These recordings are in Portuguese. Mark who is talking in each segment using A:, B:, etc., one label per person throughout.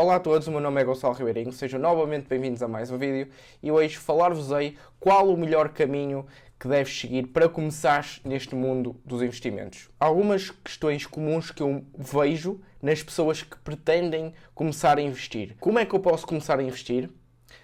A: Olá a todos, o meu nome é Gonçalo Ribeirinho, sejam novamente bem-vindos a mais um vídeo e hoje falar-vos-ei qual o melhor caminho que deves seguir para começar neste mundo dos investimentos. Algumas questões comuns que eu vejo nas pessoas que pretendem começar a investir. Como é que eu posso começar a investir?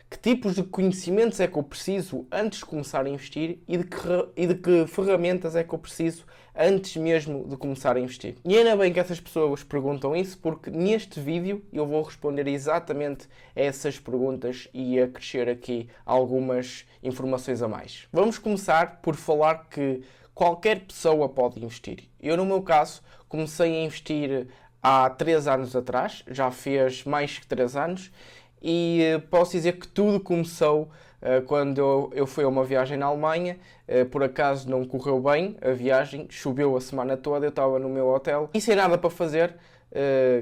A: que tipos de conhecimentos é que eu preciso antes de começar a investir e de que, e de que ferramentas é que eu preciso antes mesmo de começar a investir. E ainda bem que essas pessoas perguntam isso, porque neste vídeo eu vou responder exatamente a essas perguntas e a crescer aqui algumas informações a mais. Vamos começar por falar que qualquer pessoa pode investir. Eu, no meu caso, comecei a investir há 3 anos atrás, já fez mais que 3 anos, e eh, posso dizer que tudo começou uh, quando eu, fui a uma viagem na Alemanha. Uh, por acaso não correu bem a viagem, choveu a semana toda, eu estava no meu hotel e sem nada para fazer.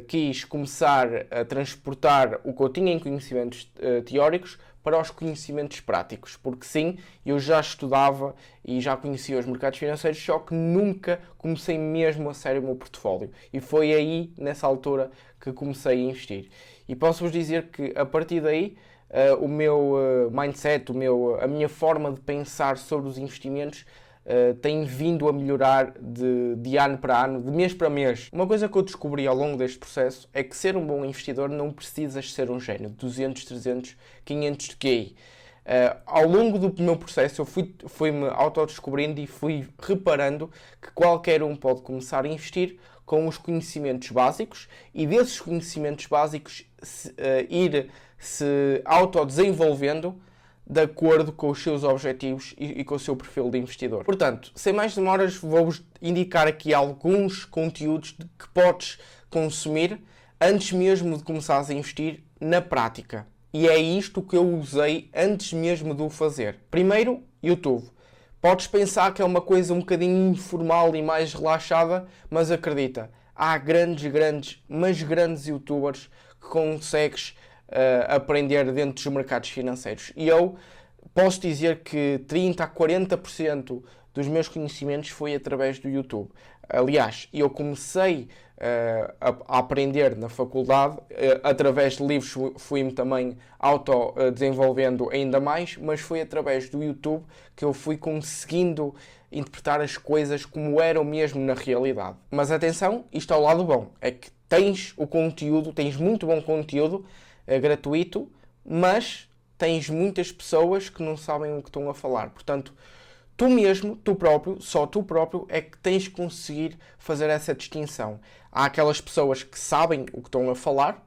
A: Quis começar a transportar o que eu tinha em conhecimentos teóricos para os conhecimentos práticos, porque sim, eu já estudava e já conhecia os mercados financeiros, só que nunca comecei mesmo a sério o meu portfólio. E foi aí, nessa altura, que comecei a investir. E posso-vos dizer que a partir daí uh, o meu uh, mindset, o meu, a minha forma de pensar sobre os investimentos Uh, tem vindo a melhorar de, de, ano para ano, de mês para mês. Uma coisa que eu descobri ao longo deste processo é que ser um bom investidor não precisas ser um gênio, 200, 300, 500 de QI. Uh, ao longo do meu processo, eu fui-me fui autodescobrindo e fui reparando que qualquer um pode começar a investir com os conhecimentos básicos e desses conhecimentos básicos se, uh, ir se autodesenvolvendo de acordo com os seus objetivos e, e, com o seu perfil de investidor. Portanto, sem mais demoras, vou-vos indicar aqui alguns conteúdos que podes consumir antes mesmo de começares a investir na prática. E é isto que eu usei antes mesmo de o fazer. Primeiro, YouTube. Podes pensar que é uma coisa um bocadinho informal e mais relaxada, mas acredita, há grandes, grandes, mas grandes youtubers que consegues uh, aprender dentro dos mercados financeiros. E eu posso dizer que 30 a 40% dos meus conhecimentos foi através do YouTube. Aliás, eu comecei uh, a, a, aprender na faculdade, uh, através de livros fui-me também auto-desenvolvendo ainda mais, mas foi através do YouTube que eu fui conseguindo interpretar as coisas como eram mesmo na realidade. Mas atenção, isto é o lado bom, é que tens o conteúdo, tens muito bom conteúdo uh, gratuito, mas tens muitas pessoas que não sabem o que estão a falar. Portanto, tu mesmo, tu próprio, só tu próprio é que tens de conseguir fazer essa distinção. Há aquelas pessoas que sabem o que estão a falar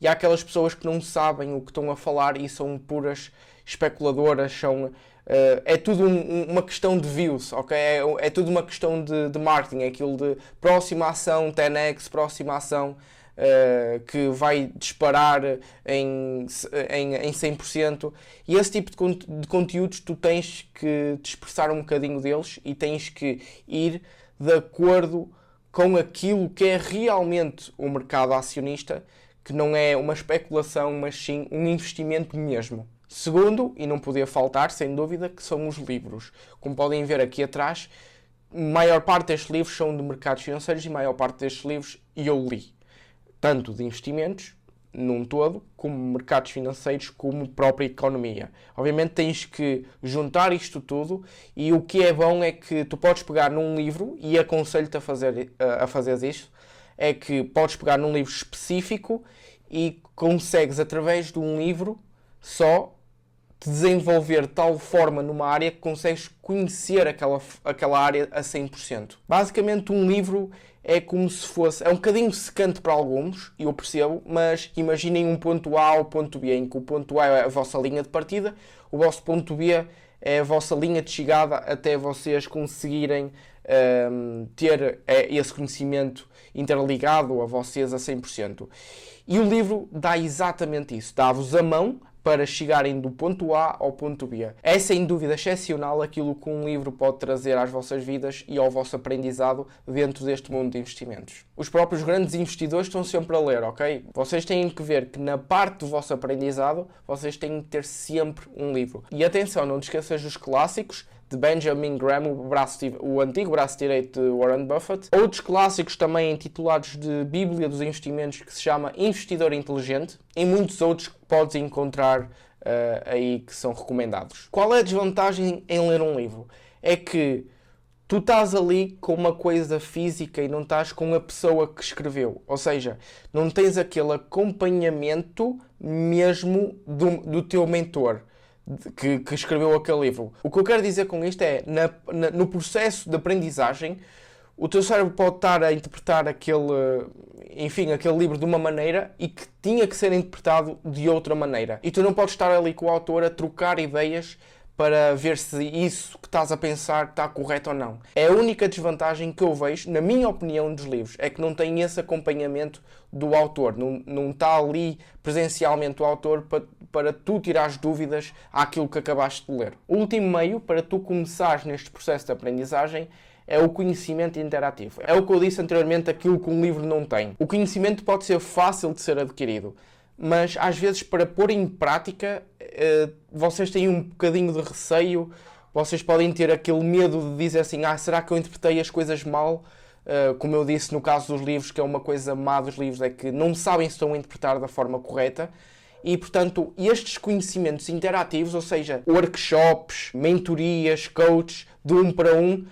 A: e há aquelas pessoas que não sabem o que estão a falar e são puras especuladoras, são, uh, é tudo um, uma questão de views, ok? É, é tudo uma questão de, de marketing, é aquilo de próxima ação 10x, próxima ação uh, que vai disparar em, em, em 100%. E esse tipo de, de conteúdos tu tens que te expressar um bocadinho deles e tens que ir de acordo com aquilo que é realmente o mercado acionista, que não é uma especulação, mas sim um investimento mesmo. Segundo, e não podia faltar, sem dúvida, que são os livros. Como podem ver aqui atrás, maior parte destes livros são de mercados financeiros e maior parte destes livros eu li tanto de investimentos num todo, como mercados financeiros, como própria economia. Obviamente tens que juntar isto tudo e o que é bom é que tu podes pegar num livro e aconselho-te a fazer, a fazer isto, é que podes pegar num livro específico e consegues através de um livro só desenvolver de tal forma numa área que consegues conhecer aquela, aquela área a 100%. Basicamente um livro é como se fosse. É um bocadinho secante para alguns, eu percebo, mas imaginem um ponto A ao ponto B, em que o ponto A é a vossa linha de partida, o vosso ponto B é a vossa linha de chegada até vocês conseguirem um, ter é, esse conhecimento interligado a vocês a 100%. E o livro dá exatamente isso, dá-vos a mão para chegarem do ponto A ao ponto B. É sem dúvida excepcional aquilo que um livro pode trazer às vossas vidas e ao vosso aprendizado dentro deste mundo de investimentos. Os próprios grandes investidores estão sempre a ler, ok? Vocês têm que ver que na parte do vosso aprendizado vocês têm que ter sempre um livro. E atenção, não te esqueças dos clássicos, de Benjamin Graham, o, braço, o antigo braço direito de Warren Buffett. Outros clássicos também intitulados de Bíblia dos Investimentos, que se chama Investidor Inteligente, e muitos outros que podes encontrar uh, aí que são recomendados. Qual é a desvantagem em ler um livro? É que tu estás ali com uma coisa física e não estás com a pessoa que escreveu. Ou seja, não tens aquele acompanhamento mesmo do, do teu mentor. Que, que, escreveu aquele livro. O que eu quero dizer com isto é, na, na, no processo de aprendizagem, o teu cérebro pode estar a interpretar aquele, enfim, aquele livro de uma maneira e que tinha que ser interpretado de outra maneira. E tu não podes estar ali com o autor a trocar ideias para ver se isso que estás a pensar está correto ou não. É a única desvantagem que eu vejo, na minha opinião, dos livros, é que não tem esse acompanhamento do autor, não, não está ali presencialmente o autor para, para tu tirares dúvidas àquilo que acabaste de ler. O último meio para tu começares neste processo de aprendizagem é o conhecimento interativo. É o que eu disse anteriormente, aquilo que um livro não tem. O conhecimento pode ser fácil de ser adquirido mas às vezes para pôr em prática vocês têm um bocadinho de receio, vocês podem ter aquele medo de dizer assim: ah, será que eu interpretei as coisas mal? Uh, como eu disse no caso dos livros, que é uma coisa má dos livros, é que não sabem se estão a interpretar da forma correta. E, portanto, estes conhecimentos interativos, ou seja, workshops, mentorias, coaches, de um para um,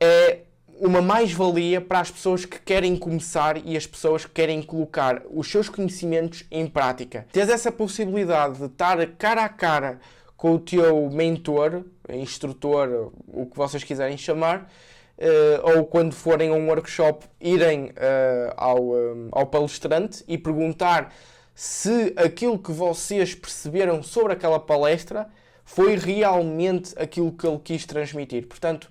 A: é uma mais-valia para as pessoas que querem começar e as pessoas que querem colocar os seus conhecimentos em prática. Tens essa possibilidade de estar cara a cara com o teu mentor, instrutor, o que vocês quiserem chamar, uh, ou quando forem a um workshop, irem uh, ao, um, ao palestrante e perguntar se aquilo que vocês perceberam sobre aquela palestra foi realmente aquilo que ele quis transmitir. Portanto,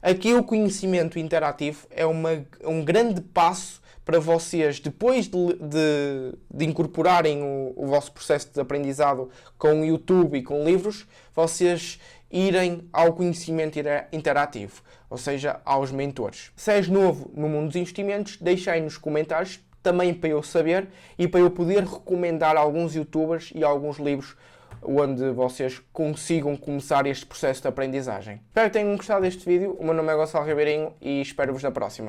A: Aqui o conhecimento interativo é uma, um grande passo para vocês, depois de, de, de incorporarem o, o, vosso processo de aprendizado com o YouTube e com livros, vocês irem ao conhecimento interativo, ou seja, aos mentores. Se és novo no mundo dos investimentos, deixa aí nos comentários também para eu saber e para eu poder recomendar alguns youtubers e alguns livros onde vocês consigam começar este processo de aprendizagem. Espero que tenham gostado deste vídeo. O meu nome é Gonçalo Ribeirinho e espero-vos na próxima.